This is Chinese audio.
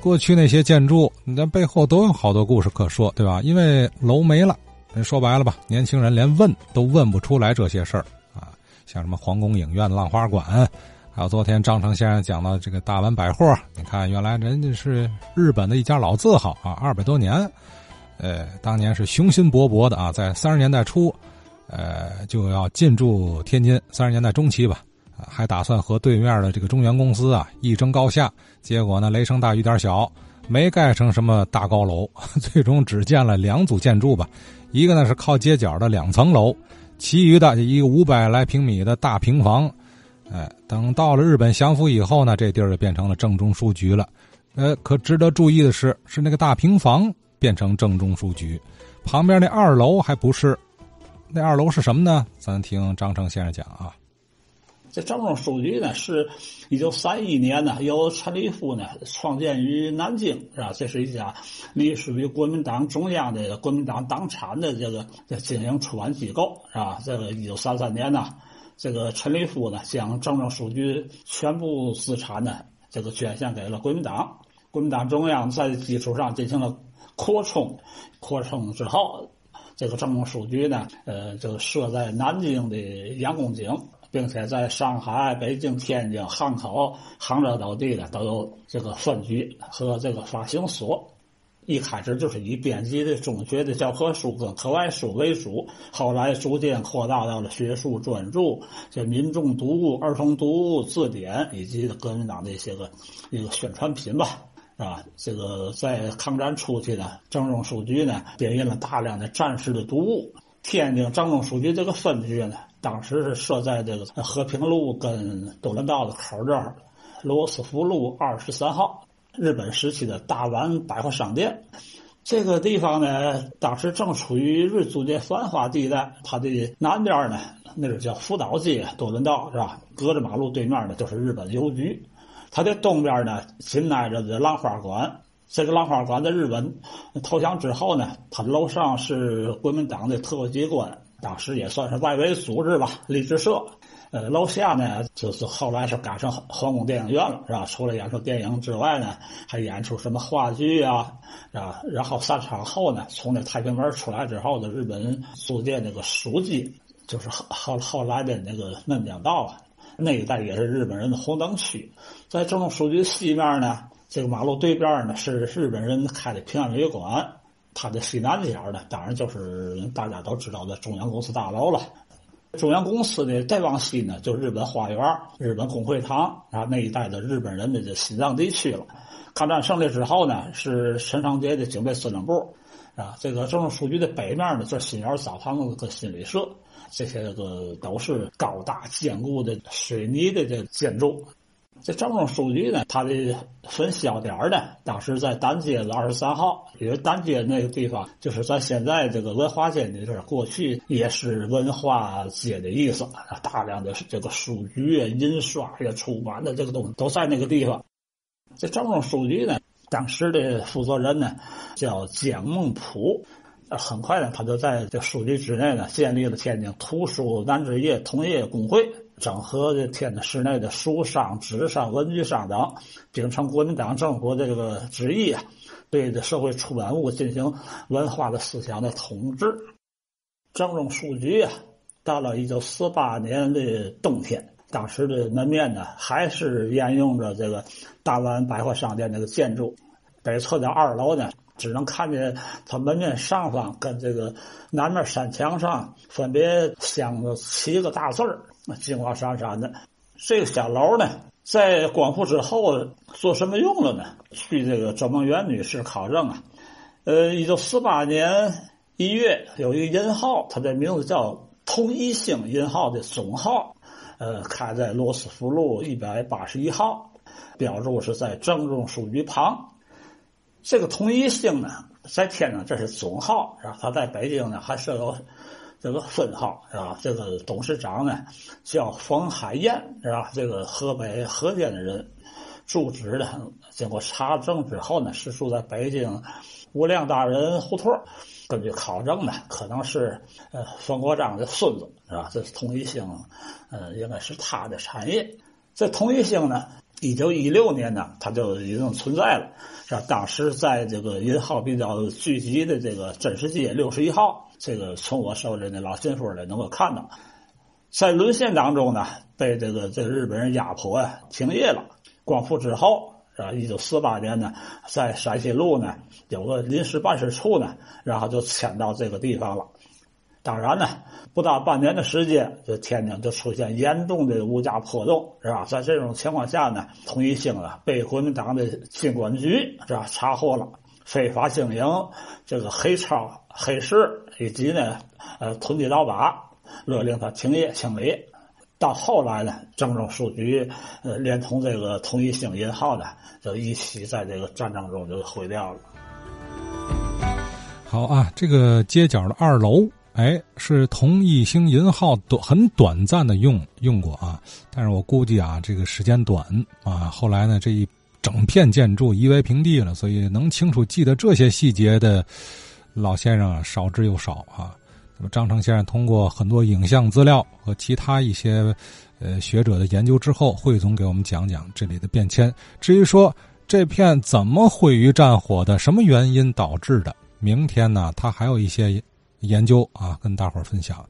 过去那些建筑，那背后都有好多故事可说，对吧？因为楼没了，说白了吧，年轻人连问都问不出来这些事儿啊。像什么皇宫影院、浪花馆，还有昨天张成先生讲的这个大丸百货，你看，原来人家是日本的一家老字号啊，二百多年，呃，当年是雄心勃勃的啊，在三十年代初，呃，就要进驻天津，三十年代中期吧。还打算和对面的这个中原公司啊一争高下，结果呢雷声大雨点小，没盖成什么大高楼，最终只建了两组建筑吧，一个呢是靠街角的两层楼，其余的一个五百来平米的大平房。哎，等到了日本降服以后呢，这地儿就变成了正中书局了。呃，可值得注意的是，是那个大平房变成正中书局，旁边那二楼还不是。那二楼是什么呢？咱听张成先生讲啊。这正中书局呢，是一九三一年呢，由陈立夫呢创建于南京，是吧？这是一家隶属于国民党中央的国民党党产的这个经营出版机构，是吧？这个一九三三年呢，这个陈立夫呢将正中书局全部资产呢，这个捐献给了国民党。国民党中央在基础上进行了扩充，扩充之后，这个正中书局呢，呃，就设在南京的杨公井。并且在上海、北京、天津、汉口、杭州等地呢，都有这个分局和这个发行所。一开始就是以编辑的中学的教科书跟课外书为主，后来逐渐扩大到了学术专著、这民众读物、儿童读物、字典以及国民党的一些个一个宣传品吧，啊，这个在抗战初期呢，郑中书局呢编印了大量的战时的读物。天津郑中书局这个分局呢。当时是设在这个和平路跟多伦道的口这儿，罗斯福路二十三号，日本时期的大丸百货商店。这个地方呢，当时正处于日租界繁华地带。它的南边呢，那是叫福岛街，多伦道是吧？隔着马路对面呢，就是日本邮局。它的东边呢，紧挨着的浪花馆。这个浪花馆在日本投降之后呢，它楼上是国民党的特务机关。当时也算是外围组织吧，励志社。呃，楼下呢，就是后来是改成皇宫电影院了，是吧？除了演出电影之外呢，还演出什么话剧啊，啊。然后散场后呢，从那太平门出来之后的日本租界那个书记，就是后后后来的那个嫩江道啊，那一带也是日本人的红灯区。在正中书记西面呢，这个马路对面呢是日本人开的平安旅馆。它的西南角呢，当然就是大家都知道的中央公司大楼了。中央公司呢再往西呢，就是日本花园、日本工会堂，然后那一带的日本人的这心脏地区了。抗战胜利之后呢，是陈长杰的警备司令部，啊，这个政治书局的北面呢，就是新园澡堂子跟心理社，这些个都是高大坚固的水泥的这建筑。这正中书局呢，它的分销点呢，当时在单街的二十三号，因为单街那个地方就是在现在这个文化街的这，过去也是文化街的意思，大量的这个书局啊、印刷呀、出版的这个东西都在那个地方。这正中书局呢，当时的负责人呢叫蒋梦普，很快呢，他就在这书局之内呢建立了天津图书南职业同业工会。整合的天津市内的书商、纸商、文具商等，秉承国民党政府的这个旨意啊，对这社会出版物进行文化的思想的统治。正中书局啊，到了一九四八年的冬天，当时的门面呢，还是沿用着这个大湾百货商店那个建筑。北侧的二楼呢，只能看见它门面上方跟这个南面山墙上分别镶着七个大字儿。金光闪闪的，这个小楼呢，在光复之后做什么用了呢？据这个周梦媛女士考证啊，呃，一九四八年一月有一个银号，它的名字叫同一星银号的总号，呃，开在罗斯福路一百八十一号，标注是在正中书局旁。这个同一星呢，在天津这是总号，是吧？他在北京呢还设有。这个分号是吧？这个董事长呢叫冯海燕是吧？这个河北河间的人，住址呢经过查证之后呢，是住在北京无量大人胡同。根据考证呢，可能是呃冯国璋的孙子是吧？这是同一星，呃，应该是他的产业。这同一星呢，一九一六年呢，它就已经存在了，是吧？当时在这个银号比较聚集的这个真实街六十一号，这个从我手里那老信封里能够看到，在沦陷当中呢，被这个这个日本人压迫啊，停业了。光复之后，是吧？一九四八年呢，在陕西路呢有个临时办事处呢，然后就迁到这个地方了。当然呢，不到半年的时间，这天津就出现严重的物价波动，是吧？在这种情况下呢，统一星啊被国民党的经管局是吧查获了非法经营、这个黑钞、黑市以及呢呃囤积倒把，勒令他停业清理。到后来呢，郑州书局呃连同这个统一星银号呢，就一起在这个战争中就毁掉了。好啊，这个街角的二楼。哎，是同一星银号短很短暂的用用过啊，但是我估计啊，这个时间短啊，后来呢，这一整片建筑夷为平地了，所以能清楚记得这些细节的老先生啊，少之又少啊。那么张成先生通过很多影像资料和其他一些呃学者的研究之后，汇总给我们讲讲这里的变迁。至于说这片怎么毁于战火的，什么原因导致的，明天呢，他还有一些。研究啊，跟大伙儿分享。